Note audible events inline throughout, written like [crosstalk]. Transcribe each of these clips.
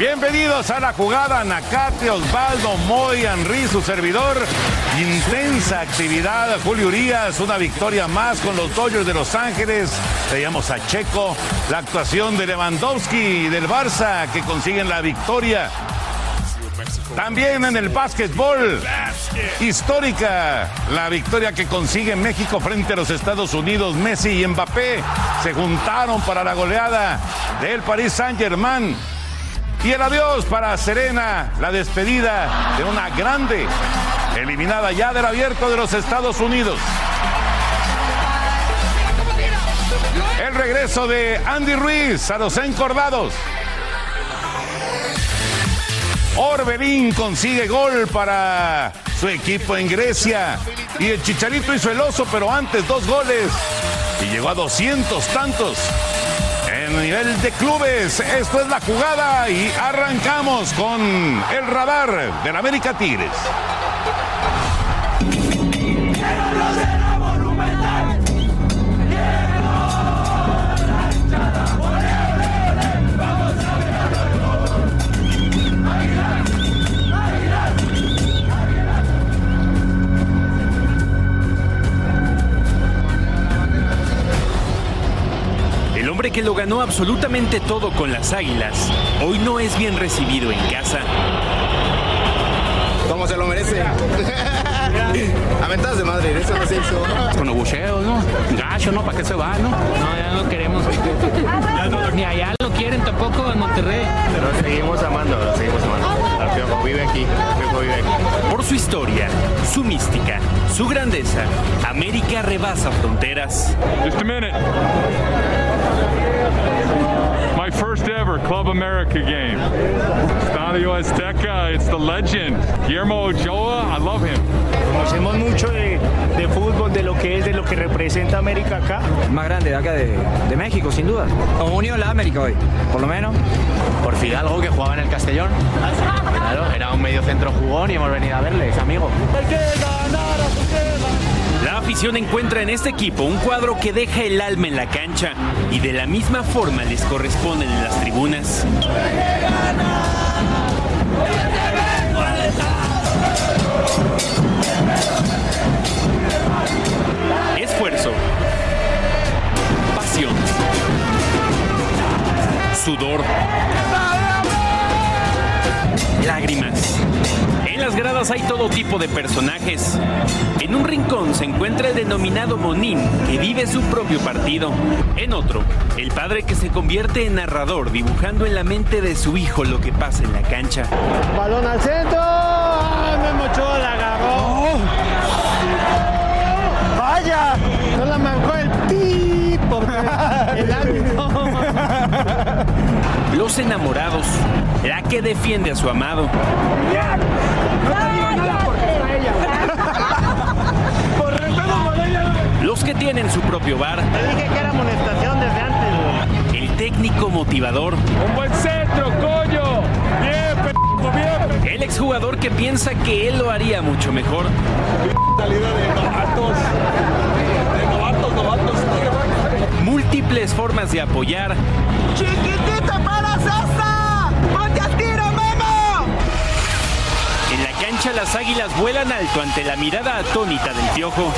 Bienvenidos a la jugada Nakate, Osvaldo, Moy, Henry, su servidor. Intensa actividad, Julio Urias, una victoria más con los Dodgers de Los Ángeles. Veíamos a Checo, la actuación de Lewandowski y del Barça que consiguen la victoria. También en el básquetbol, histórica, la victoria que consigue México frente a los Estados Unidos. Messi y Mbappé se juntaron para la goleada del Paris Saint-Germain. Y el adiós para Serena, la despedida de una grande, eliminada ya del abierto de los Estados Unidos. El regreso de Andy Ruiz a los encordados. Orbelín consigue gol para su equipo en Grecia. Y el Chicharito hizo el oso, pero antes dos goles. Y llegó a 200 tantos en nivel de clubes. Esto es la jugada y arrancamos con el radar del América Tigres. Hombre que lo ganó absolutamente todo con las águilas, hoy no es bien recibido en casa. Como se lo merece. [laughs] Aventadas de madre, eso no se hizo. Con los bucheos, ¿no? Gacho, ¿no? ¿Para qué se va, no? No, ya no queremos. Ni allá lo quieren tampoco en Monterrey. Lo seguimos amando, lo seguimos amando. El Piojo vive aquí, el Piojo vive aquí. Por su historia, su mística, su grandeza, América rebasa fronteras. Just a minute. My first ever Club America game. Estadio Azteca, it's the legend. Guillermo Ochoa, I love him. Conocemos mucho de, de fútbol, de lo que es, de lo que representa América acá. Más grande de acá de, de México, sin duda. Como unió la América hoy, por lo menos. Por Fidalgo, que jugaba en el Castellón. Claro, era un medio centro jugón y hemos venido a verle, es amigo. Hay que ganar a su La afición encuentra en este equipo un cuadro que deja el alma en la y de la misma forma les corresponden en las tribunas. Esfuerzo. Pasión. Sudor. Lágrimas. En las gradas hay todo tipo de personajes. En un rincón se encuentra el denominado Monín, que vive su propio partido. En otro, el padre que se convierte en narrador, dibujando en la mente de su hijo lo que pasa en la cancha. Balón al centro. ¡Ah, Memo la agarró. ¡Vaya! No la mancó el tipo. [laughs] El árbitro. Enamorados, la que defiende a su amado. Los que tienen su propio bar. Te dije que era amonestación desde antes. El técnico motivador. Un buen centro, coño. Bien, p bien. El exjugador que piensa que él lo haría mucho mejor. Salida de novatos. De novatos, novatos. Múltiples formas de apoyar. ¡Chiquitito para Sosa! ¡Ponte al tiro, Memo! En la cancha las águilas vuelan alto ante la mirada atónita del piojo.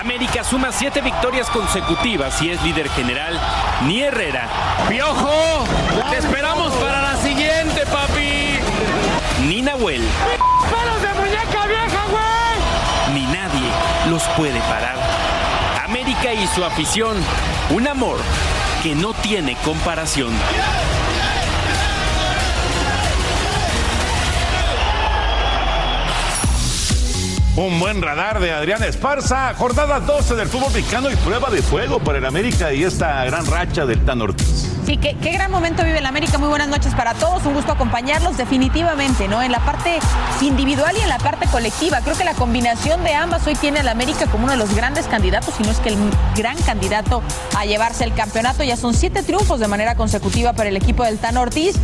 América suma siete victorias consecutivas y es líder general. Ni Herrera. ¡Piojo! ¡Te esperamos para la siguiente, papi! Ni Nahuel. ¡Pelos de muñeca vieja, güey! Ni nadie los puede parar. América y su afición. Un amor que no tiene comparación. Un buen radar de Adrián Esparza. Jornada 12 del fútbol mexicano y prueba de fuego para el América y esta gran racha del Tan Ortiz. Sí, qué, qué gran momento vive el América. Muy buenas noches para todos. Un gusto acompañarlos definitivamente, ¿no? En la parte individual y en la parte colectiva. Creo que la combinación de ambas hoy tiene al América como uno de los grandes candidatos, si no es que el gran candidato a llevarse el campeonato. Ya son siete triunfos de manera consecutiva para el equipo del Tan Ortiz.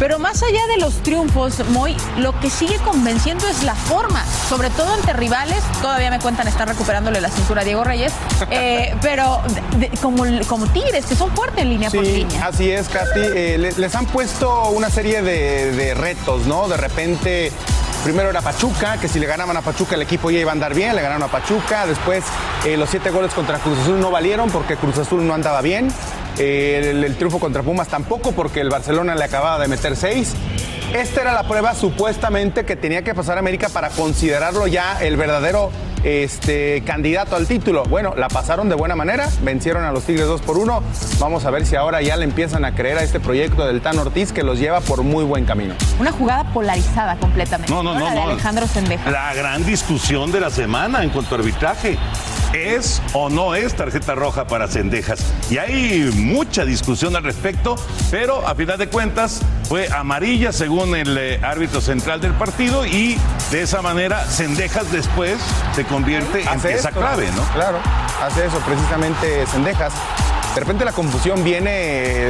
Pero más allá de los triunfos, Moy, lo que sigue convenciendo es la forma, sobre todo ante rivales. Todavía me cuentan, están recuperándole la cintura a Diego Reyes, [laughs] eh, pero de- de- como, como Tigres, que son fuertes en línea por línea. así es, Katy. Eh, le- les han puesto una serie de, de retos, ¿no? De repente, primero era Pachuca, que si le ganaban a Pachuca el equipo ya iba a andar bien, le ganaron a Pachuca. Después, eh, los siete goles contra Cruz Azul no valieron porque Cruz Azul no andaba bien. Eh, el, el triunfo contra Pumas tampoco porque el Barcelona le acababa de meter seis. Esta era la prueba supuestamente que tenía que pasar América para considerarlo ya el verdadero este, candidato al título. Bueno, la pasaron de buena manera, vencieron a los Tigres 2 por 1. Vamos a ver si ahora ya le empiezan a creer a este proyecto del Tan Ortiz que los lleva por muy buen camino. Una jugada polarizada completamente. No, no, no, La de no. Alejandro Sendeja. La gran discusión de la semana en cuanto a arbitraje. ¿Es o no es tarjeta roja para Cendejas? Y hay mucha discusión al respecto, pero a final de cuentas fue amarilla según el eh, árbitro central del partido y de esa manera Cendejas después se convierte en pieza esto, clave, ¿no? Claro, hace eso precisamente Sendejas. De repente la confusión viene,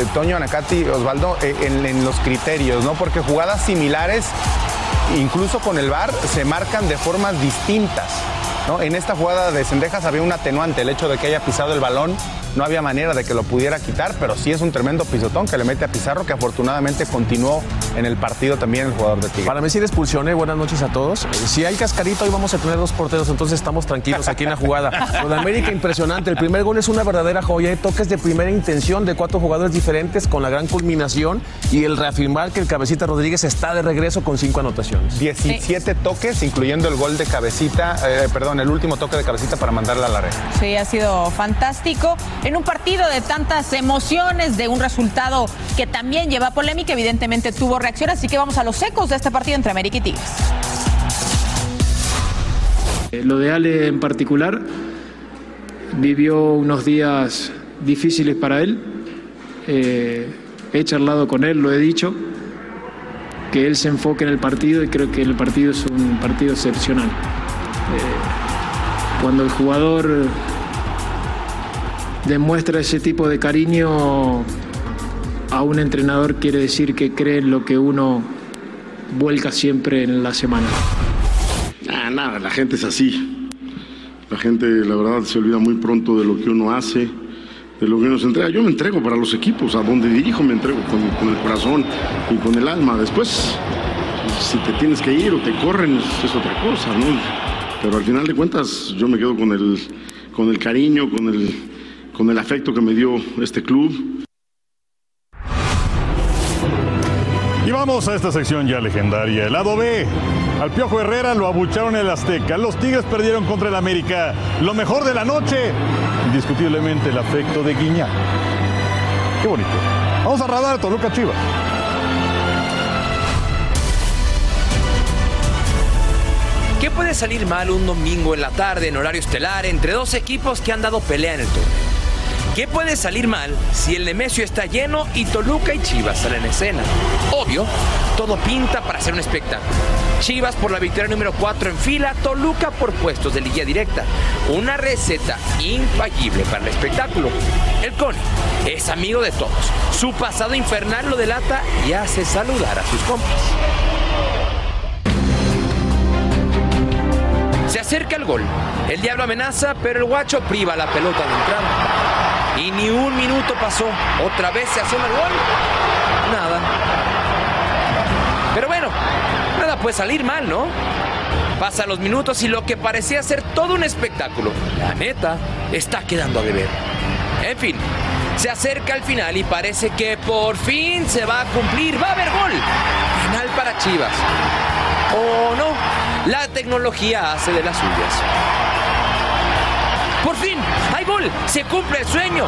eh, Toño Anacati, Osvaldo, eh, en, en los criterios, ¿no? Porque jugadas similares, incluso con el VAR, se marcan de formas distintas. ¿No? En esta jugada de Sendejas había un atenuante, el hecho de que haya pisado el balón, no había manera de que lo pudiera quitar, pero sí es un tremendo pisotón que le mete a Pizarro, que afortunadamente continuó en el partido también el jugador de Tigre. Para mí sí expulsión, ¿eh? buenas noches a todos. Eh, Si hay cascarita, hoy vamos a tener dos porteros, entonces estamos tranquilos aquí en la jugada. Lo de América impresionante. El primer gol es una verdadera joya, ¿eh? toques de primera intención de cuatro jugadores diferentes con la gran culminación y el reafirmar que el cabecita Rodríguez está de regreso con cinco anotaciones. 17 toques, incluyendo el gol de cabecita, eh, perdón, el último toque de cabecita para mandarla a la red. Sí, ha sido fantástico. En un partido de tantas emociones, de un resultado que también lleva polémica, evidentemente tuvo reacción, así que vamos a los ecos de este partido entre América y Tigres. Eh, Lo de Ale en particular vivió unos días difíciles para él. Eh, he charlado con él, lo he dicho, que él se enfoque en el partido y creo que el partido es un partido excepcional. Eh, cuando el jugador demuestra ese tipo de cariño a un entrenador quiere decir que cree en lo que uno vuelca siempre en la semana. Ah, nada, la gente es así. La gente, la verdad, se olvida muy pronto de lo que uno hace, de lo que uno se entrega. Yo me entrego para los equipos, a donde dirijo me entrego con, el corazón y con el alma. Después, si te tienes que ir o te corren, es, es otra cosa, ¿no? Pero al final de cuentas, yo me quedo con el, con el cariño, con el, con el afecto que me dio este club. Y vamos a esta sección ya legendaria, el lado B. Al Piojo Herrera lo abucharon el Azteca. Los Tigres perdieron contra el América. Lo mejor de la noche, indiscutiblemente el afecto de Guiñac. Qué bonito. Vamos a radar Toluca Chivas. ¿Qué puede salir mal un domingo en la tarde en horario estelar entre dos equipos que han dado pelea en el torneo? ¿Qué puede salir mal si el Nemesio está lleno y Toluca y Chivas salen en escena? Obvio, todo pinta para ser un espectáculo. Chivas por la victoria número 4 en fila, Toluca por puestos de liguilla directa. Una receta infallible para el espectáculo. El Coni es amigo de todos. Su pasado infernal lo delata y hace saludar a sus compas. Se acerca el gol. El diablo amenaza, pero el guacho priva la pelota de entrada. Y ni un minuto pasó. Otra vez se asoma el gol. Nada. Pero bueno, nada puede salir mal, ¿no? Pasan los minutos y lo que parecía ser todo un espectáculo, la neta, está quedando a deber. En fin, se acerca el final y parece que por fin se va a cumplir. Va a haber gol. Final para Chivas. ¿O no? La tecnología hace de las suyas. Por fin, hay gol. Se cumple el sueño.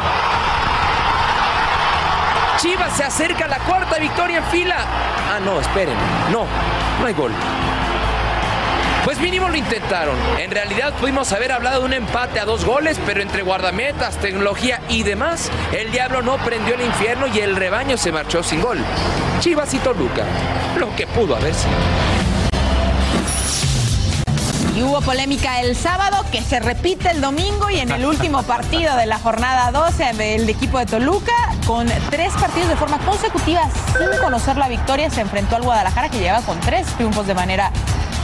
Chivas se acerca a la cuarta victoria en fila. Ah, no, esperen. No, no hay gol. Pues mínimo lo intentaron. En realidad pudimos haber hablado de un empate a dos goles, pero entre guardametas, tecnología y demás, el diablo no prendió el infierno y el rebaño se marchó sin gol. Chivas y Toluca, lo que pudo haber sido. Y hubo polémica el sábado que se repite el domingo y en el último [laughs] partido de la jornada 12 del equipo de Toluca, con tres partidos de forma consecutiva sin conocer la victoria, se enfrentó al Guadalajara que lleva con tres triunfos de manera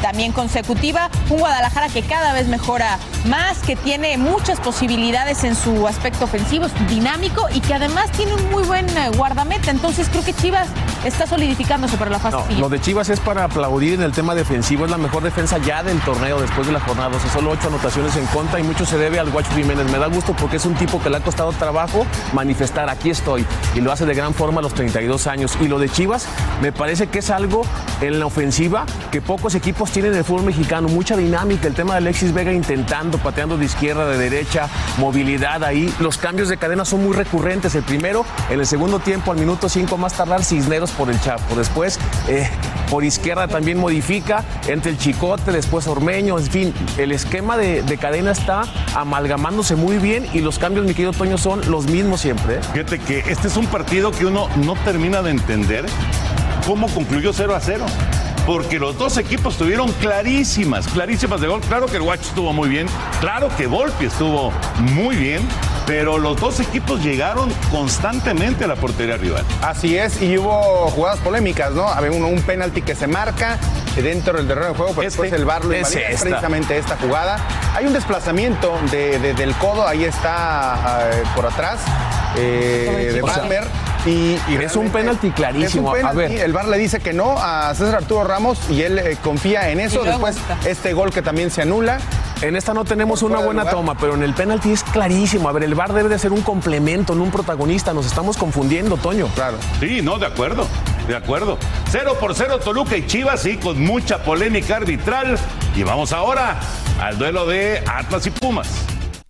también consecutiva. Un Guadalajara que cada vez mejora más, que tiene muchas posibilidades en su aspecto ofensivo, es dinámico y que además tiene un muy buen eh, guardameta. Entonces creo que Chivas está solidificándose para la fase No, siguiente. lo de Chivas es para aplaudir en el tema defensivo. Es la mejor defensa ya del torneo después de la jornada 12. Solo ocho anotaciones en contra y mucho se debe al Guacho Jiménez. Me da gusto porque es un tipo que le ha costado trabajo manifestar. Aquí estoy. Y lo hace de gran forma a los 32 años. Y lo de Chivas me parece que es algo en la ofensiva que pocos equipos tienen en el fútbol mexicano. Mucha dinámica. El tema de Alexis Vega intentando, pateando de izquierda, de derecha, movilidad ahí. Los cambios de cadena son muy recurrentes. El primero, en el segundo tiempo, al minuto 5 más tardar, Cisneros por el Chapo. Después, eh, por izquierda también modifica, entre el Chicote, después Ormeño, en fin, el esquema de, de cadena está amalgamándose muy bien y los cambios, mi querido Toño, son los mismos siempre. ¿eh? Fíjate que este es un partido que uno no termina de entender cómo concluyó 0 a 0. Porque los dos equipos tuvieron clarísimas, clarísimas de gol. Claro que el Guacho estuvo muy bien, claro que Volpi estuvo muy bien, pero los dos equipos llegaron constantemente a la portería rival. Así es, y hubo jugadas polémicas, ¿no? Había un, un penalti que se marca dentro del terreno de juego, pero después el VAR lo es invalida, es esta. precisamente esta jugada. Hay un desplazamiento de- de- del codo, ahí está eh, por atrás, eh, de O sea, Y, y es un penalti clarísimo. Es un A ver. El VAR le dice que no a César Arturo Ramos y él eh, confía en eso. Después, este gol que también se anula. En esta no tenemos una buena toma, pero en el penalti es clarísimo. A ver, el VAR debe de ser un complemento, no un protagonista. Nos estamos confundiendo, Toño. Claro. Sí, no, de acuerdo, de acuerdo. Cero por cero Toluca y Chivas, sí, con mucha polémica arbitral. Y vamos ahora al duelo de Atlas y Pumas.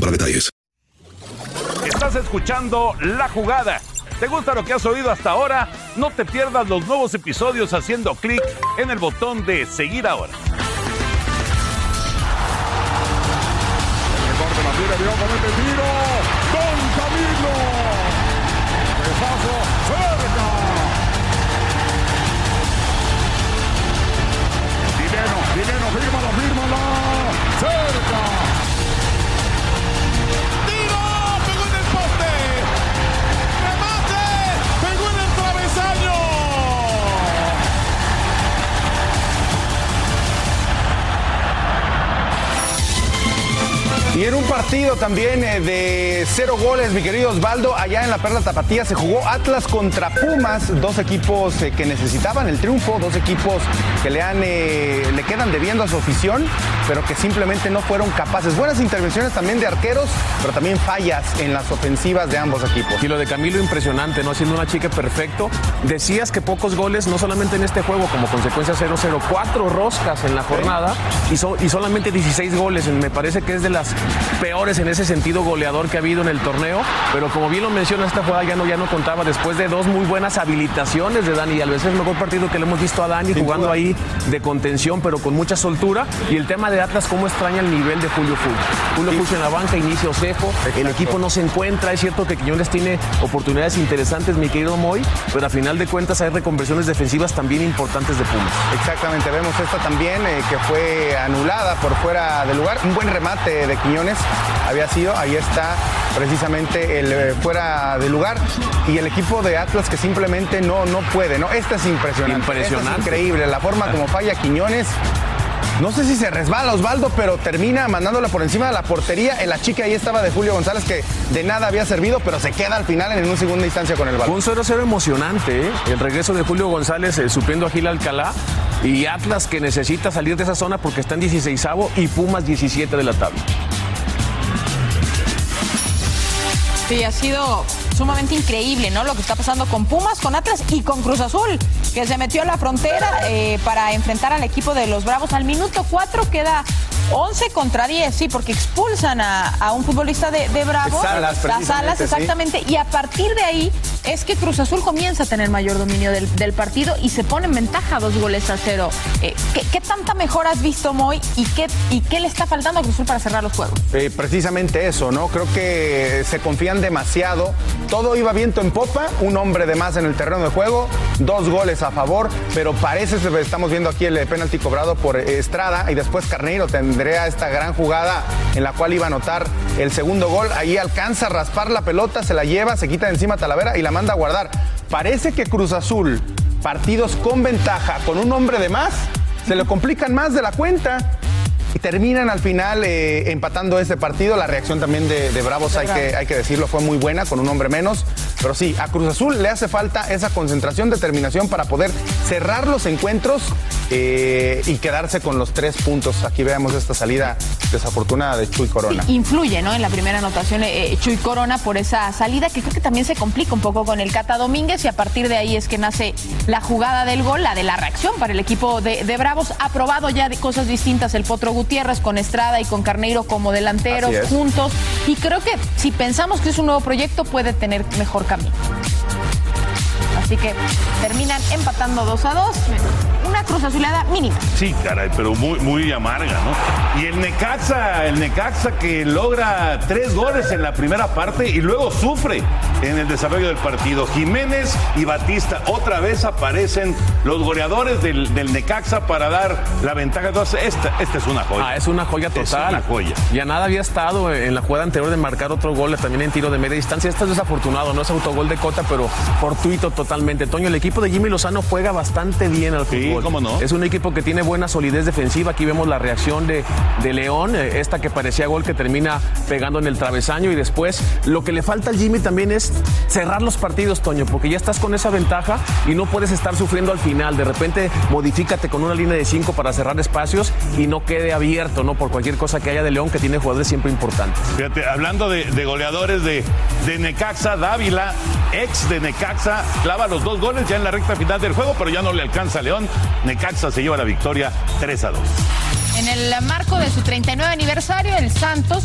para detalles. Estás escuchando La Jugada. ¿Te gusta lo que has oído hasta ahora? No te pierdas los nuevos episodios haciendo clic en el botón de seguir ahora. El la tiro. Y en un partido también eh, de cero goles, mi querido Osvaldo, allá en la Perla Tapatía se jugó Atlas contra Pumas, dos equipos eh, que necesitaban el triunfo, dos equipos que le, han, eh, le quedan debiendo a su afición, pero que simplemente no fueron capaces. Buenas intervenciones también de arqueros, pero también fallas en las ofensivas de ambos equipos. Y lo de Camilo impresionante, ¿no? Siendo una chica perfecto. Decías que pocos goles, no solamente en este juego, como consecuencia 0-0, cuatro roscas en la jornada y, so- y solamente 16 goles. Me parece que es de las peores en ese sentido goleador que ha habido en el torneo. Pero como bien lo menciona, esta jugada ya no, ya no contaba después de dos muy buenas habilitaciones de Dani Alves. Es el mejor partido que le hemos visto a Dani jugando duda. ahí de contención, pero con mucha soltura. Y el tema de Atlas, cómo extraña el nivel de Julio Furch. Julio Furch en la banca, inicia Osejo, el equipo no se encuentra. Es cierto que Quiñones tiene oportunidades interesantes, mi querido Moy, pero a final de cuentas hay reconversiones defensivas también importantes de Pumas. Exactamente, vemos esta también eh, que fue anulada por fuera de lugar. Un buen remate de Quiñones había sido, ahí está precisamente el eh, fuera de lugar y el equipo de Atlas que simplemente no, no puede, ¿no? Esta es impresionante. Impresionante. Esta es increíble, la forma como falla Quiñones. No sé si se resbala Osvaldo, pero termina mandándola por encima de la portería. En la chica ahí estaba de Julio González, que de nada había servido, pero se queda al final en una segunda instancia con el balón. un 0-0 emocionante, ¿eh? el regreso de Julio González eh, supliendo a Gil Alcalá y Atlas que necesita salir de esa zona porque está en 16 y Pumas 17 de la tabla. Sí, ha sido sumamente increíble, ¿no? Lo que está pasando con Pumas, con Atlas y con Cruz Azul, que se metió a la frontera eh, para enfrentar al equipo de los Bravos. Al minuto 4 queda 11 contra 10, sí, porque expulsan a, a un futbolista de, de Bravos. Salas, Las sí. exactamente. Y a partir de ahí es que Cruz Azul comienza a tener mayor dominio del, partido y se pone en ventaja dos goles a cero. Eh, ¿qué, tanta mejor has visto, Moy? ¿Y qué, ¿Y qué le está faltando a Cruz Azul para cerrar los juegos? Eh, precisamente eso, ¿no? Creo que se confían demasiado. Todo iba viento en popa, un hombre de más en el terreno de juego, dos goles a favor, pero parece, estamos viendo aquí el penalti cobrado por Estrada y después Carneiro tendría esta gran jugada en la cual iba a anotar el segundo gol. Ahí alcanza a raspar la pelota, se la lleva, se quita de encima Talavera y la manda a guardar. Parece que Cruz Azul, partidos con ventaja, con un hombre de más, se le complican más de la cuenta terminan al final eh, empatando este partido. La reacción también de, de Bravos, hay que, hay que decirlo, fue muy buena, con un hombre menos. Pero sí, a Cruz Azul le hace falta esa concentración, determinación para poder cerrar los encuentros eh, y quedarse con los tres puntos. Aquí veamos esta salida desafortunada de Chuy Corona. influye ¿no? en la primera anotación eh, Chuy Corona por esa salida que creo que también se complica un poco con el Cata Domínguez y a partir de ahí es que nace la jugada del gol, la de la reacción para el equipo de, de Bravos. Ha probado ya de cosas distintas el Potro Gutiérrez con Estrada y con Carneiro como delanteros juntos y creo que si pensamos que es un nuevo proyecto puede tener mejor camino. Así que terminan empatando 2 a 2. Una cruz azulada mínima. Sí, caray, pero muy, muy amarga, ¿no? Y el Necaxa, el Necaxa que logra tres goles en la primera parte y luego sufre en el desarrollo del partido. Jiménez y Batista otra vez aparecen los goleadores del, del Necaxa para dar la ventaja. Entonces, esta, esta es una joya. Ah, es una joya total. Es una joya. Ya nada había estado en la jugada anterior de marcar otro gol, también en tiro de media distancia. Este es desafortunado, no es autogol de Cota, pero fortuito totalmente. Toño, el equipo de Jimmy Lozano juega bastante bien al fútbol. cómo no. Es un equipo que tiene buena solidez defensiva. Aquí vemos la reacción de, de León, eh, esta que parecía gol que termina pegando en el travesaño. Y después, lo que le falta al Jimmy también es cerrar los partidos, Toño, porque ya estás con esa ventaja y no puedes estar sufriendo al final. De repente, modifícate con una línea de cinco para cerrar espacios y no quede abierto, ¿no? Por cualquier cosa que haya de León, que tiene jugadores siempre importantes. Fíjate, hablando de, de goleadores de, de Necaxa, Dávila, ex de Necaxa, clava los dos goles ya en la recta final del juego, pero ya no le alcanza a León. Necaxa se lleva la victoria 3 a 2. En el marco de su 39 aniversario, el Santos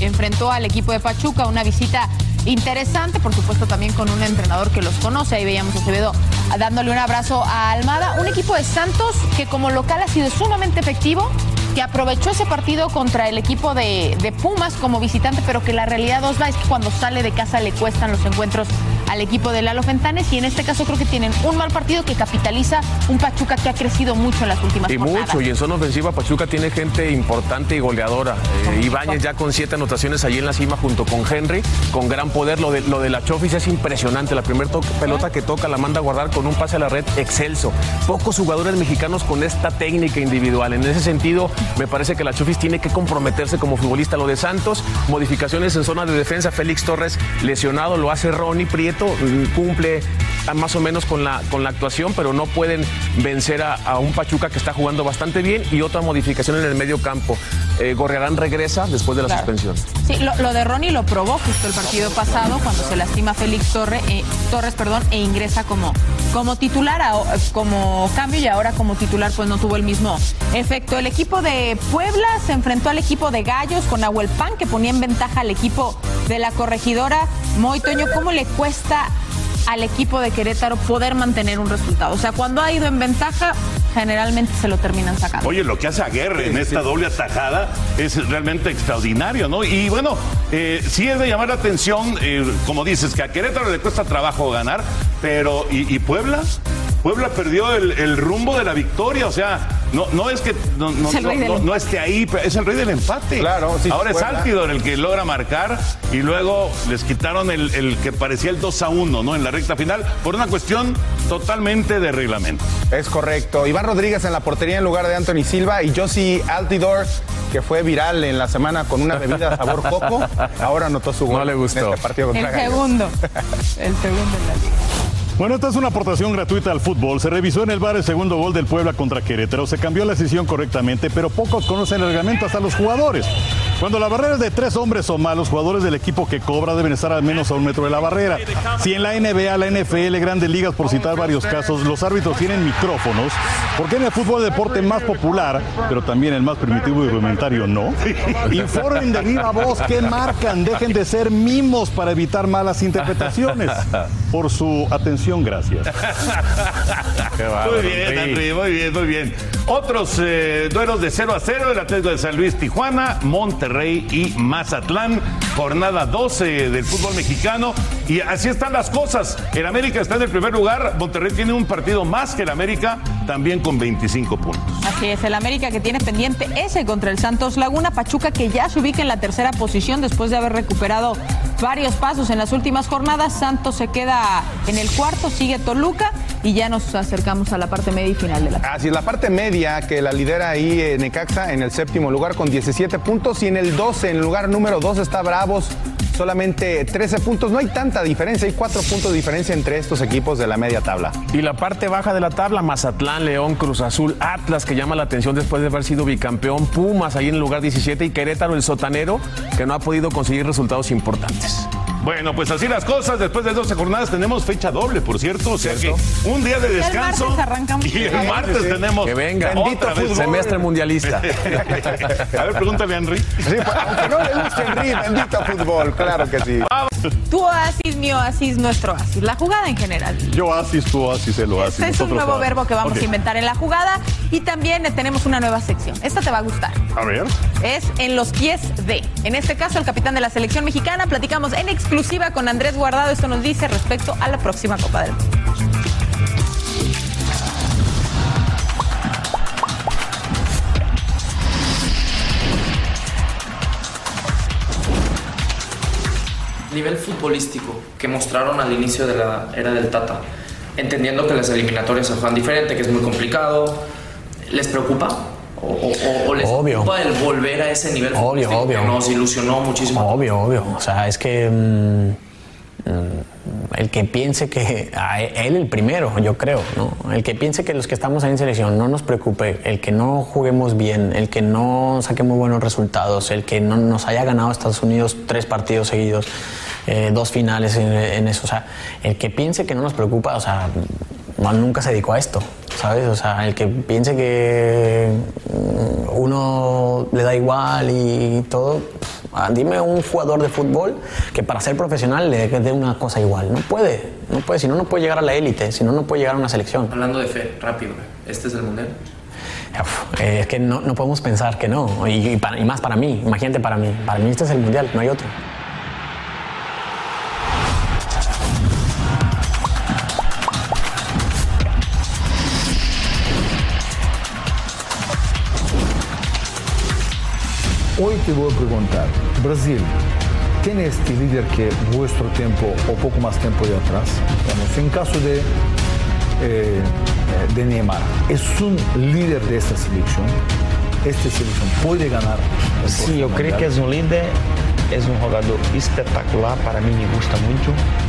enfrentó al equipo de Pachuca, una visita interesante, por supuesto también con un entrenador que los conoce, ahí veíamos a Acevedo dándole un abrazo a Almada, un equipo de Santos que como local ha sido sumamente efectivo, que aprovechó ese partido contra el equipo de, Pumas como visitante, pero que la realidad Osva es que cuando sale de casa le cuestan los encuentros al equipo de Lalo Fentanes y en este caso creo que tienen un mal partido que capitaliza un Pachuca que ha crecido mucho en las últimas Y jornadas. mucho, y en zona ofensiva Pachuca tiene gente importante y goleadora. Eh, Ibáñez ya con siete anotaciones allí en la cima junto con Henry, con gran poder. Lo de, lo de la Chofis es impresionante. La primera pelota que toca la manda a guardar con un pase a la red excelso. Pocos jugadores mexicanos con esta técnica individual. En ese sentido, me parece que la Chofis tiene que comprometerse como futbolista. Lo de Santos, modificaciones en zona de defensa. Félix Torres lesionado, lo hace Ronnie Prieto, mm, cumple ah, más o menos con la, con la actuación, pero no pueden vencer a, a un Pachuca que está jugando bastante bien y otra modificación en el medio campo. Eh, Gorriarán regresa después de la Claro. suspensión. Sí, lo, lo de Ronnie lo probó justo el partido pasado cuando se lastima Félix Torre, eh, Torres perdón, e ingresa como, como titular, a- como cambio y ahora como titular pues no tuvo el mismo efecto. El equipo de Puebla se enfrentó al equipo de Gallos con Nahuel Pan que ponía en ventaja al equipo de la corregidora. Moy Toño, ¿cómo le cuesta al equipo de Querétaro poder mantener un resultado? O sea, cuando ha ido en ventaja, generalmente se lo terminan sacando. Oye, lo que hace Aguirre en esta doble atajada es realmente extraordinario, ¿no? Y bueno, eh, sí es de llamar la atención, eh, como dices, que a Querétaro le cuesta trabajo ganar, pero ¿y, y Puebla? Puebla perdió el rumbo de la victoria, o sea, no, no es que no, no- Es el rey no- del no- no empate. esté ahí, pero es el rey del empate. Claro, sí, Ahora es. Altidor el que logra marcar y luego les quitaron el, el que parecía el 2 a 1, ¿no? En la recta final, por una cuestión totalmente de reglamento. Es correcto. Iván Rodríguez en la portería en lugar de Anthony Silva y Josie Altidor, que fue viral en la semana con una bebida sabor coco, ahora anotó su gol No le gustó. en este partido contra El Gallos. segundo. [laughs] El segundo en la liga. Bueno, esta es una aportación gratuita al fútbol. Se revisó en el bar el segundo gol del Puebla contra Querétaro. Se cambió la decisión correctamente, pero pocos conocen el reglamento hasta los jugadores. Cuando la barrera es de tres hombres o más, los jugadores del equipo que cobra deben estar al menos a un metro de la barrera. Si en la NBA, la NFL, grandes ligas, por citar varios casos, los árbitros tienen micrófonos, ¿por qué en el fútbol deporte más popular, pero también el más primitivo y rudimentario no? Informen de viva voz qué marcan, dejen de ser mimos para evitar malas interpretaciones. Por su atención, gracias. Muy bien, Henry, muy bien, muy bien. Otros eh, duelos de 0 a 0, el Atlético de San Luis, Tijuana, Monterrey y Mazatlán. Jornada 12 del fútbol mexicano. Y así están las cosas. El América está en el primer lugar. Monterrey tiene un partido más que el América, también con 25 puntos. Así es, el América que tiene pendiente ese contra el Santos Laguna, Pachuca que ya se ubica en la tercera posición después de haber recuperado varios pasos en las últimas jornadas. Santos se queda en el cuarto, sigue Toluca y ya nos acercamos a la parte media y final de la Así es, la parte media que la lidera ahí eh, Necaxa en el séptimo lugar con 17 puntos y en el 12, en el lugar número 2 está Solamente 13 puntos. No hay tanta diferencia, hay 4 puntos de diferencia entre estos equipos de la media tabla. Y la parte baja de la tabla, Mazatlán, León, Cruz Azul, Atlas, que llama la atención después de haber sido bicampeón, Pumas ahí en el lugar 17 y Querétaro, el sotanero, que no ha podido conseguir resultados importantes. Bueno, pues así las cosas. Después de 12 jornadas tenemos fecha doble, por cierto. O sea que un día de El descanso. martes arrancamos. Y el martes Sí. tenemos. Que venga. Bendito fútbol. Semestre mundialista. [laughs] A ver, pregúntale a Henry. Sí, pues, aunque no le guste Henry, bendito fútbol, claro que sí. Tu oasis, mi oasis, nuestro oasis. La jugada en general. Yo oasis, tú oasis, él oasis. Este es un nuevo verbo que vamos a inventar en la jugada y también tenemos una nueva sección. Esta te va a gustar. A ver. es en los pies de. En este caso, el capitán de la selección mexicana. Platicamos en exclusiva con Andrés Guardado. Esto nos dice respecto a la próxima Copa del Mundo. nivel futbolístico que mostraron al inicio de la era del Tata, entendiendo que las eliminatorias se juegan diferente, que es muy complicado, ¿les preocupa? ¿O, o- o les Obvio. el volver a ese nivel Obvio, obvio. que nos ilusionó muchísimo? Obvio, obvio. O sea, es que mm, mm, el que piense que a e- él el primero, yo creo, ¿no? El que piense que los que estamos ahí en selección no nos preocupe, el que no juguemos bien, el que no saquemos buenos resultados, el que no nos haya ganado Estados Unidos tres partidos seguidos, eh, dos finales en, en eso, o sea, el que piense que no nos preocupa, o sea, no- nunca se dedicó a esto, ¿sabes? O sea, el que piense que mm, uno le da igual y todo, dime un jugador de fútbol que para ser profesional le dé una cosa igual. No puede, no puede, si no, no puede llegar a la élite, si no, no puede llegar a una selección. Hablando de fe, rápido, ¿este es el mundial? uf, eh, es que no, no podemos pensar que no. Y, y para- y más para mí, imagínate para mí. Para mí este es el mundial, no hay otro. Hoy te voy a preguntar, Brasil, ¿tiene este líder que vuestro tiempo o poco más tiempo de atrás? Digamos, en caso de, eh, de Neymar, ¿es un líder de esta selección? ¿Esta selección puede ganar? Sí, creio Mundial? que é um líder, é um jogador espetacular, para mim me gusta muito.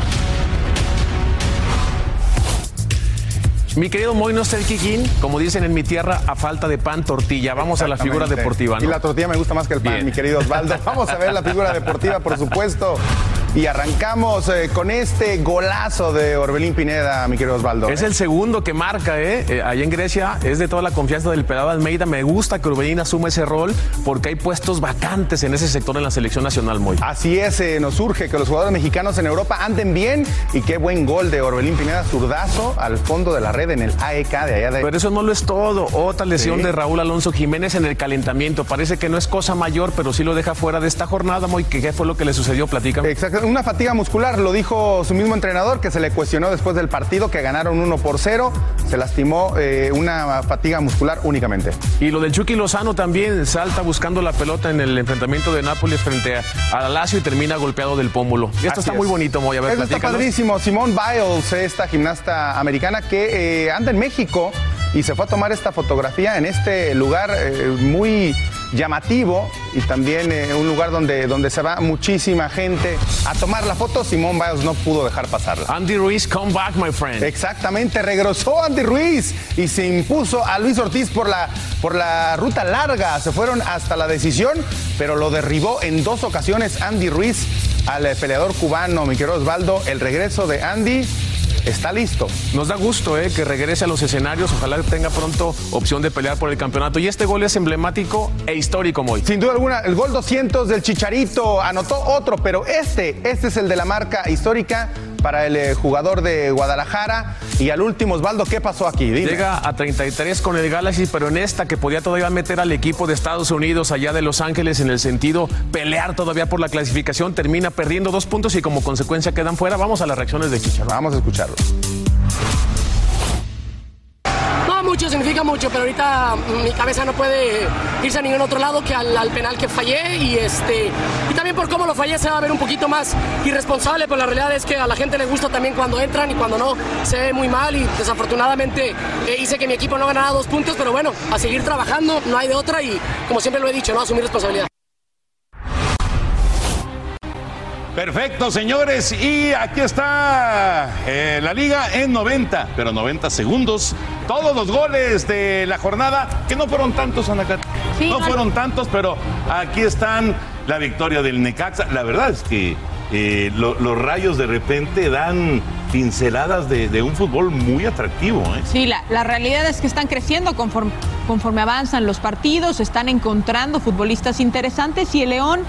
Mi querido Moy no el Kikín, como dicen en mi tierra, a falta de pan, tortilla. Vamos a la figura deportiva, Y ¿no? la tortilla me gusta más que el pan, Bien. mi querido Osvaldo. Vamos a ver la figura deportiva, por supuesto. Y arrancamos eh, con este golazo de Orbelín Pineda, mi querido Osvaldo. Es el segundo que marca, ¿eh? Eh, Allá en Grecia es de toda la confianza del pelado Almeida. Me gusta que Urbelín asuma ese rol porque hay puestos vacantes en ese sector en la selección nacional, Moy. Así es, eh, nos urge que los jugadores mexicanos en Europa anden bien y qué buen gol de Orbelín Pineda, zurdazo al fondo de la red en el AEK de allá de... Pero eso no lo es todo. Otra lesión Sí. de Raúl Alonso Jiménez en el calentamiento. Parece que no es cosa mayor, pero sí lo deja fuera de esta jornada, Moy. ¿Qué, qué fue lo que le sucedió? Platícame. Exacto, una fatiga muscular, lo dijo su mismo entrenador que se le cuestionó después del partido que ganaron 1 por 0, se lastimó eh, una fatiga muscular únicamente. Y lo del Chucky Lozano también salta buscando la pelota en el enfrentamiento de Nápoles frente a, a la Lazio y termina golpeado del pómulo. Y esto Así está es. muy bonito, Moy. A ver, Eso está padrísimo. Simone Biles, esta gimnasta americana que eh, anda en México y se fue a tomar esta fotografía en este lugar eh, muy llamativo y también eh, un lugar donde, donde se va muchísima gente a tomar la foto. Simone Biles no pudo dejar pasarla. Andy Ruiz, come back, my friend. Exactamente, regresó Andy Ruiz y se impuso a Luis Ortiz por la, por la ruta larga. Se fueron hasta la decisión, pero lo derribó en dos ocasiones Andy Ruiz al eh, peleador cubano, mi querido Osvaldo. El regreso de Andy está listo. Nos da gusto eh, que regrese a los escenarios. Ojalá tenga pronto opción de pelear por el campeonato. Y este gol es emblemático e histórico, Moy. Sin duda alguna, el gol 200 del Chicharito anotó otro, pero este, este es el de la marca histórica para el eh, jugador de Guadalajara. Y al último, Osvaldo, ¿qué pasó aquí? Dime. Llega a 33 con el Galaxy, pero en esta que podía todavía meter al equipo de Estados Unidos allá de Los Ángeles en el sentido pelear todavía por la clasificación, termina perdiendo dos puntos y como consecuencia quedan fuera. Vamos a las reacciones de Chicharro. Vamos a escucharlo. Significa mucho, pero ahorita mm, mi cabeza no puede irse a ningún otro lado que al, al penal que fallé y este y también por cómo lo fallé se va a ver un poquito más irresponsable, pero la realidad es que a la gente le gusta también cuando entran y cuando no se ve muy mal y desafortunadamente eh, hice que mi equipo no ganara dos puntos, pero bueno, a seguir trabajando, no hay de otra y como siempre lo he dicho, no asumir responsabilidad. Perfecto, señores. Y aquí está eh, la liga en 90, pero 90 segundos. Todos los goles de la jornada, que no fueron tantos, Anacat. no fueron tantos, pero aquí están la victoria del Necaxa. La verdad es que eh, lo- los rayos de repente dan pinceladas de, de un fútbol muy atractivo. ¿eh? Sí, la, la realidad es que están creciendo conforme, conforme avanzan los partidos, están encontrando futbolistas interesantes y el León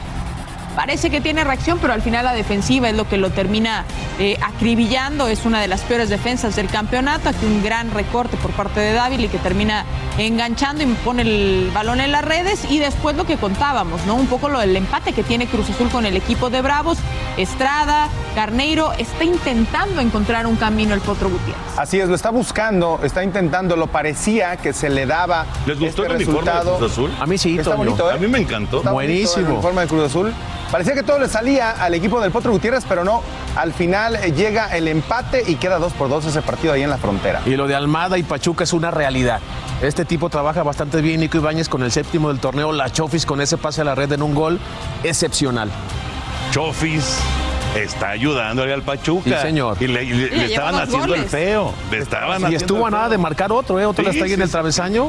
parece que tiene reacción, pero al final la defensiva es lo que lo termina eh, acribillando. Es una de las peores defensas del campeonato. Aquí un gran recorte por parte de Dávila y que termina enganchando y pone el balón en las redes. Y después lo que contábamos, ¿no? Un poco lo del empate que tiene Cruz Azul con el equipo de Bravos. Estrada, Carneiro, está intentando encontrar un camino el Potro Gutiérrez. Así es, lo está buscando, está intentando, lo parecía que se le daba ¿Les gustó este el uniforme de resultado. Cruz Azul? A mí sí, Está bonito, ¿eh? A mí me encantó. Está bonito el uniforme de Cruz Azul. Parecía que todo le salía al equipo del Potro Gutiérrez, pero no. Al final eh, llega el empate y queda 2 por 2 ese partido ahí en la frontera. Y lo de Almada y Pachuca es una realidad. Este tipo trabaja bastante bien, Nico Ibáñez con el séptimo del torneo, la Chofis con ese pase a la red en un gol excepcional. Chofis está ayudándole al Pachuca. Sí, señor. Y le, y le- Sí, le lleva estaban haciendo el feo. Le estaban Y haciendo estuvo a nada de marcar otro, ¿eh? Otro Sí, le está ahí en el sí. travesaño.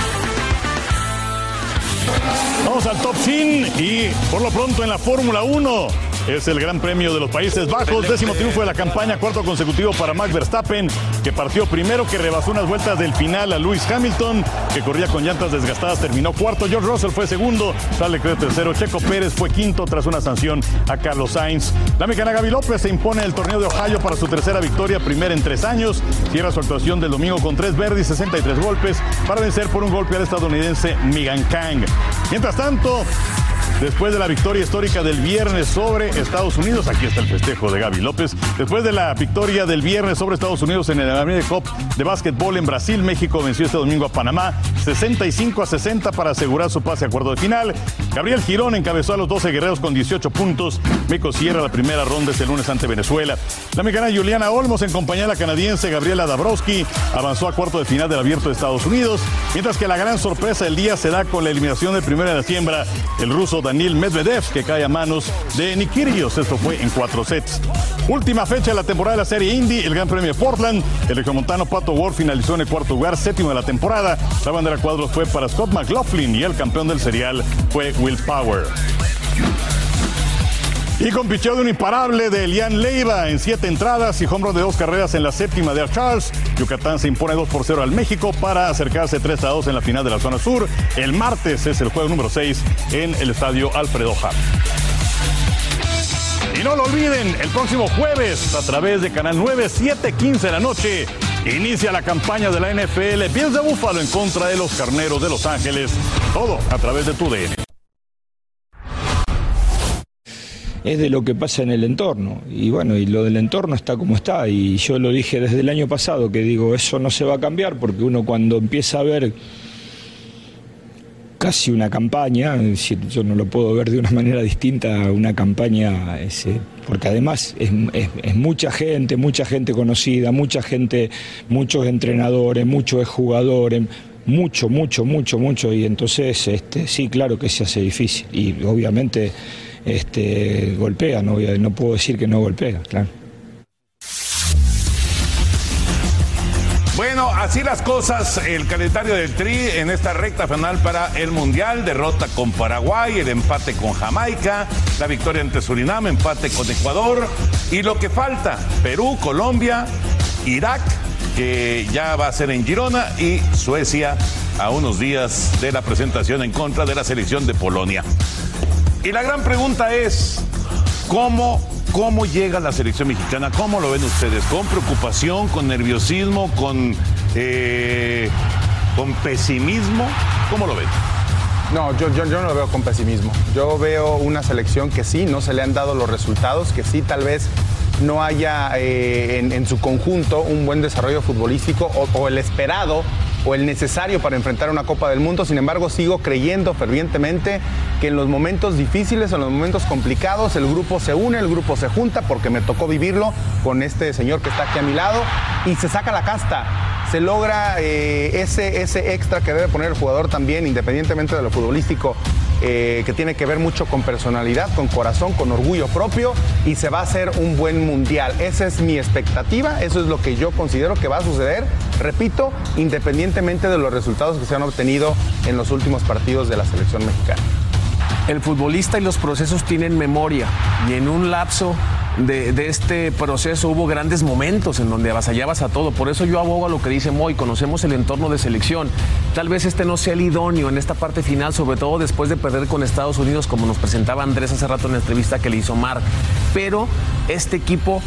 Vamos al top 100 y por lo pronto en la Fórmula 1 es el Gran Premio de los Países Bajos, décimo triunfo de la campaña, cuarto consecutivo para Max Verstappen, que partió primero, que rebasó unas vueltas del final a Lewis Hamilton, que corría con llantas desgastadas, terminó cuarto, George Russell fue segundo, Charles Leclerc tercero, Checo Pérez fue quinto tras una sanción a Carlos Sainz. La mexicana Gaby López se impone en el torneo de Ohio para su tercera victoria, primera en tres años, cierra su actuación del domingo con tres verdes y 63 golpes para vencer por un golpe al estadounidense Megan Kang. Mientras tanto, Después de la victoria histórica del viernes sobre Estados Unidos, aquí está el festejo de Gaby López. Después de la victoria del viernes sobre Estados Unidos en el American Cup de básquetbol en Brasil, México venció este domingo a Panamá 65 a 60 para asegurar su pase a cuarto de final. Gabriel Girón encabezó a los 12 guerreros con 18 puntos. México cierra la primera ronda este lunes ante Venezuela. La mexicana Juliana Olmos en compañía de la canadiense Gabriela Dabrowski avanzó a cuarto de final del abierto de Estados Unidos, mientras que la gran sorpresa del día se da con la eliminación de primera de la siembra, el ruso Daniel Medvedev, que cae a manos de Nikirios. Esto fue en cuatro sets. Última fecha de la temporada de la Serie Indy, el Gran Premio de Portland. El regiomontano Pato Ward finalizó en el cuarto lugar, séptimo de la temporada. La bandera cuadros fue para Scott McLaughlin y el campeón del serial fue Will Power. Y con picheo de un imparable de Elian Leiva en siete entradas y hombro de dos carreras en la séptima de Charles. Yucatán se impone 2 por 0 al México para acercarse 3 a 2 en la final de la zona sur. El martes es el juego número 6 en el estadio Alfredo Hart. Y no lo olviden, el próximo jueves, a través de Canal 9, 7:15 de la noche, inicia la campaña de la NFL Bills de Búfalo en contra de los carneros de Los Ángeles. Todo a través de tu DN. Es de lo que pasa en el entorno. Y bueno, y lo del entorno está como está. Y yo lo dije desde el año pasado, que digo, eso no se va a cambiar porque uno cuando empieza a ver casi una campaña, yo no lo puedo ver de una [laughs] manera distinta una campaña, ese, porque además es, es- es mucha gente, mucha gente conocida, mucha gente, muchos entrenadores, muchos jugadores, mucho, mucho, mucho, mucho, y entonces este, sí, claro que se hace difícil, y obviamente este, golpea, no, no puedo decir que no golpea, claro. Bueno, así las cosas, el calendario del Tri en esta recta final para el Mundial, derrota con Paraguay, el empate con Jamaica, la victoria ante Surinam, empate con Ecuador y lo que falta, Perú, Colombia, Irak, que ya va a ser en Girona y Suecia a unos días de la presentación en contra de la selección de Polonia. Y la gran pregunta es, ¿cómo, cómo llega la selección mexicana? ¿Cómo lo ven ustedes? ¿Con preocupación, con nerviosismo, con, eh, con pesimismo? ¿Cómo lo ven? No, yo, yo, yo no lo veo con pesimismo. Yo veo una selección que sí, no se le han dado los resultados, que sí tal vez no haya eh, en, en su conjunto un buen desarrollo futbolístico o, o el esperado o el necesario para enfrentar una Copa del Mundo. Sin embargo, sigo creyendo fervientemente que en los momentos difíciles, en los momentos complicados, el grupo se une, el grupo se junta, porque me tocó vivirlo con este señor que está aquí a mi lado, y se saca la casta se logra eh, ese, ese extra que debe poner el jugador también, independientemente de lo futbolístico, eh, que tiene que ver mucho con personalidad, con corazón, con orgullo propio, y se va a hacer un buen mundial. Esa es mi expectativa, eso es lo que yo considero que va a suceder, repito, independientemente de los resultados que se han obtenido en los últimos partidos de la selección mexicana. El futbolista y los procesos tienen memoria y en un lapso de, este proceso hubo grandes momentos en donde avasallabas a todo. Por eso yo abogo a lo que dice Moy, conocemos el entorno de selección. Tal vez este no sea el idóneo en esta parte final, sobre todo después de perder con Estados Unidos, como nos presentaba Andrés hace rato en la entrevista que le hizo Mark. Pero este equipo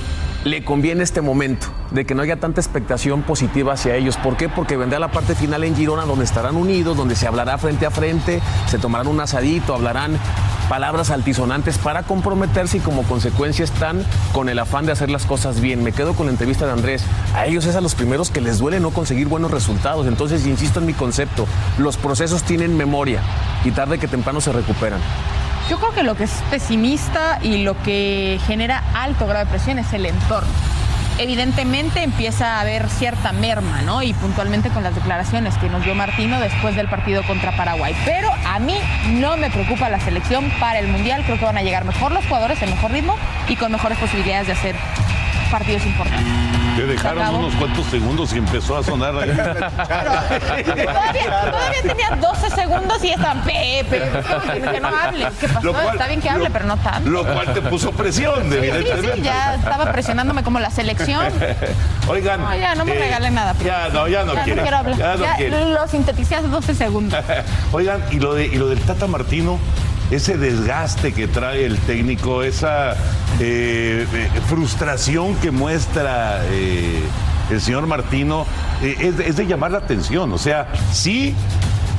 le conviene este momento de que no haya tanta expectación positiva hacia ellos. ¿Por qué? Porque vendrá la parte final en Girona donde estarán unidos, donde se hablará frente a frente, se tomarán un asadito, hablarán palabras altisonantes para comprometerse y como consecuencia están con el afán de hacer las cosas bien. Me quedo con la entrevista de Andrés. A ellos es a los primeros que les duele no conseguir buenos resultados. Entonces, insisto en mi concepto, los procesos tienen memoria y tarde que temprano se recuperan. Yo creo que lo que es pesimista y lo que genera alto grado de presión es el entorno. Evidentemente empieza a haber cierta merma, ¿no? Y puntualmente con las declaraciones que nos dio Martino después del partido contra Paraguay. Pero a mí no me preocupa la selección para el Mundial. Creo que van a llegar mejor los jugadores, en mejor ritmo y con mejores posibilidades de hacer partidos importantes. Te dejaron unos cuantos segundos y empezó a sonar ahí. [laughs] Todavía, todavía tenía 12 segundos y estaban Pepe. Que no hable. ¿Qué pasó? Lo cual- Está bien que hable, lo- pero no tanto. Lo cual te puso presión, Sí, sí, evidentemente. sí, ya estaba presionándome como la selección. [laughs] Oigan. No, ya no me eh, regalen nada. pero- Ya no, ya no quiere. quiero hablar. Ya no lo sinteticé hace 12 segundos. [laughs] Oigan, y lo, de, y lo del Tata Martino, ese desgaste que trae el técnico, esa eh, eh, frustración que muestra eh, el señor Martino, eh, es, de- es de llamar la atención. O sea, sí.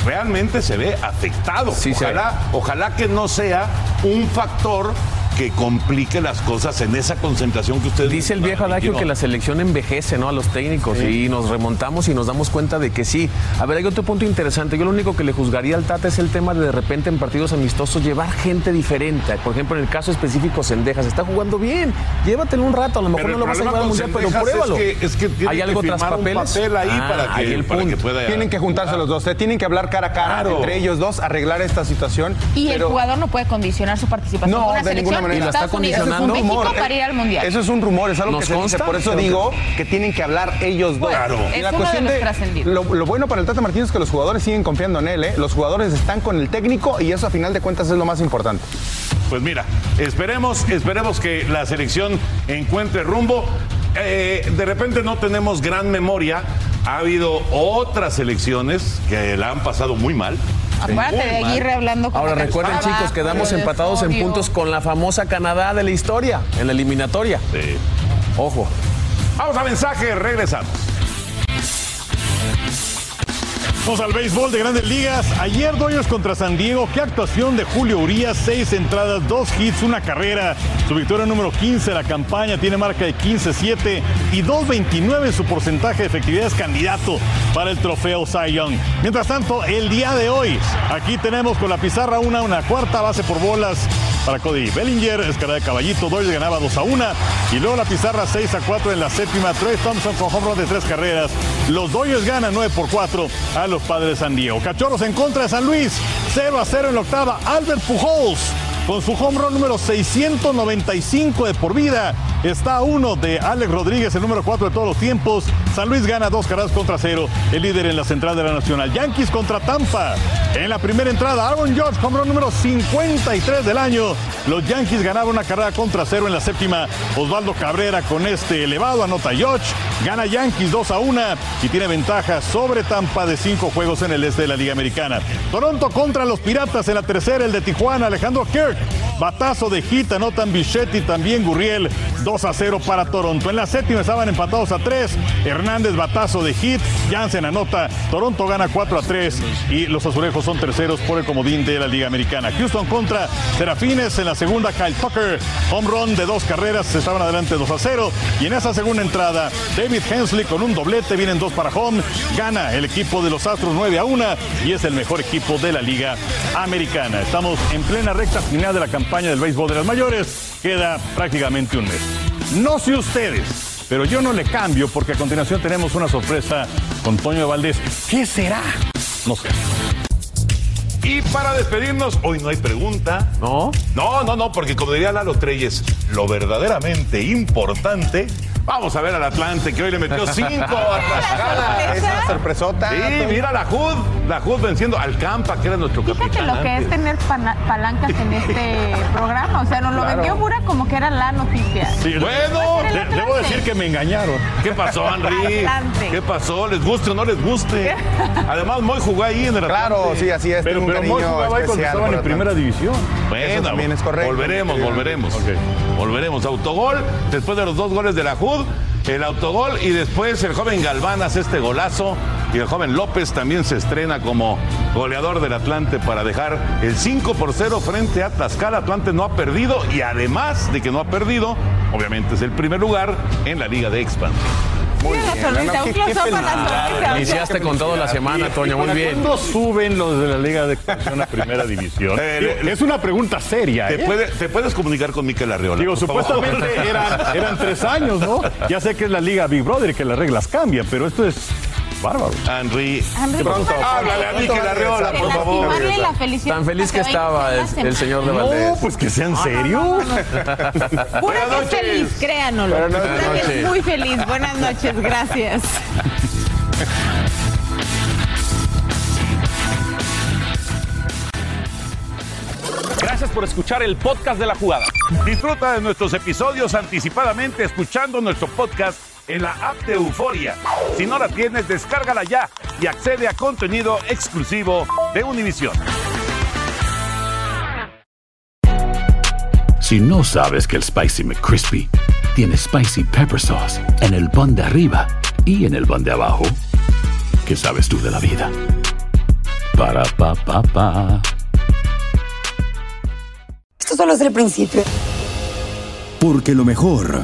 Realmente se ve afectado. ojalá, ojalá que no sea un factor que complique las cosas en esa concentración que ustedes Dice el viejo adagio que la selección envejece, ¿no? A los técnicos y nos remontamos y nos damos cuenta de que sí. A ver, hay otro punto interesante. Yo lo único que le juzgaría al Tata es el tema de de repente en partidos amistosos llevar gente diferente. Por ejemplo, en el caso específico Sendejas, está jugando bien. Llévatelo un rato, a lo mejor no el lo vas a llevar al mundial, pero pruébalo. es que- es que hay que algo tras firmar un papeles. papel ahí Ah, para que- ahí el para que punto. pueda- Tienen que juntarse los dos, se tienen que hablar cara a cara Claro. entre ellos dos, arreglar esta situación. Y el pero- jugador no puede condicionar su participación No, con una de ninguna selección manera. de Y lo está condicionando. Rumor, para ir al mundial. Eso es un rumor, es algo ¿Nos que se dice. Por eso digo que tienen que hablar ellos dos. Claro. Y Es la uno de cuestión los de, trascendidos. lo, lo bueno para el Tata Martino es que los jugadores siguen confiando en él. ¿eh? Los jugadores están con el técnico y eso a final de cuentas es lo más importante. Pues mira, esperemos, esperemos que la selección encuentre rumbo. Eh, de repente no tenemos gran memoria. Ha habido otras selecciones que la han pasado muy mal. Acuérdate de. Aguirre hablando con Ahora recuerden canción chicos, quedamos empatados en puntos con la famosa Canadá de la historia, en la eliminatoria. Sí. Ojo. Vamos a mensaje, regresamos. Vamos al béisbol de grandes ligas. Ayer Dodgers contra San Diego. Qué actuación de Julio Urias. Seis entradas, dos hits, una carrera. Su victoria número 15 de la campaña. Tiene marca de 15-7 y 2.29 en su porcentaje de efectividad. Es candidato para el trofeo Cy Young. Mientras tanto, el día de hoy, aquí tenemos con la pizarra una, una cuarta base por bolas para Cody Bellinger. Escala de caballito. Dodgers ganaba 2 a 1. Y luego la pizarra 6 a 4 en la séptima. Trey Thompson con home run de tres carreras. Los Dodgers ganan 9 por 4 a los padres de San Diego. Cachorros en contra de San Luis. 0 a 0 en la octava. Albert Pujols con su home run número 695 de por vida. Está uno de Alex Rodríguez, el número 4 de todos los tiempos. San Luis gana dos carreras contra cero, el líder en la central de la Nacional. Yankees contra Tampa. En la primera entrada, Aaron George, home run número 53 del año. Los Yankees ganaban una carrera contra cero en la séptima. Osvaldo Cabrera con este elevado anota George. Gana Yankees 2 a 1 y tiene ventaja sobre Tampa de cinco juegos en el este de la Liga Americana. Toronto contra los Piratas en la tercera, el de Tijuana, Alejandro Kirk. Batazo de hit, anotan Bichetti, también Gurriel, 2 a 0 para Toronto. En la séptima estaban empatados a 3. Hernández, batazo de hit, Jansen anota, Toronto gana 4 a 3 y los azulejos son terceros por el comodín de la Liga Americana. Houston contra Serafines en la segunda, Kyle Tucker, home run de dos carreras, estaban adelante 2 a 0. Y en esa segunda entrada, David Hensley con un doblete, vienen dos para home, gana el equipo de los Astros 9 a 1 y es el mejor equipo de la Liga Americana. Estamos en plena recta final de la campaña del béisbol de las mayores, queda prácticamente un mes. No sé ustedes, pero yo no le cambio porque a continuación tenemos una sorpresa con Toño Valdés. ¿Qué será? No sé. Y para despedirnos, hoy no hay pregunta. ¿No? No, no, no, porque como diría Lalo Treyes, lo verdaderamente importante Vamos a ver al Atlante, que hoy le metió cinco a [laughs] Tlaxcala. Es una sorpresota. Sí, mira la HUD, la HUD venciendo al Campa, que era nuestro Fíjate capitán. lo que es tener palancas en este [laughs] programa. O sea, nos lo Claro. vendió pura como que era la noticia. Sí, Bueno, de- debo decir que me engañaron. ¿Qué pasó, Henry? Atlante. ¿Qué pasó? ¿Les guste o no les guste? Además, Moy jugó ahí en el Claro, Atlante. sí, así es. Pero, pero Moy jugaba ahí cuando estaban en primera división. Bueno, Eso también es correcto. Volveremos, volveremos. Volveremos. Autogol, después de los dos goles de la El autogol y después el joven Galván hace este golazo y el joven López también se estrena como goleador del Atlante para dejar el 5 por 0 frente a Tlaxcala. Atlante no ha perdido y además de que no ha perdido, obviamente es el primer lugar en la Liga de Expansión. Muy Mira la bien. sonrisa, un close qué up a la. Iniciaste con todo la semana, Toño, muy ¿Para bien. cuándo suben los de la Liga de Expansión a Primera [laughs] División? Eh, es una pregunta seria, ¿Te, ¿eh? te puedes comunicar con Miquel Arriola? Digo, supuestamente eran, eran tres años, ¿no? Ya sé que es la Liga Big Brother y que las reglas cambian, pero esto es bárbaro. Henry, Henry, pronto, ¿cómo vas a háblale a Arriola, De por favor. lastimarle la felicidad Tan feliz que estaba el, señor de No, Valdés. pues que sea en serio. [laughs] Pura que es feliz. Buenas Pura que es muy feliz. Buenas noches, gracias. Gracias por escuchar el podcast de la jugada. Disfruta de nuestros episodios anticipadamente escuchando nuestro podcast en la app de Euforia. Si no la tienes, descárgala ya y accede a contenido exclusivo de Univision. Si no sabes que el Spicy McCrispy tiene Spicy Pepper Sauce en el pan de arriba y en el pan de abajo, ¿qué sabes tú de la vida? Para, pa, pa, pa. Esto solo es el principio. Porque lo mejor,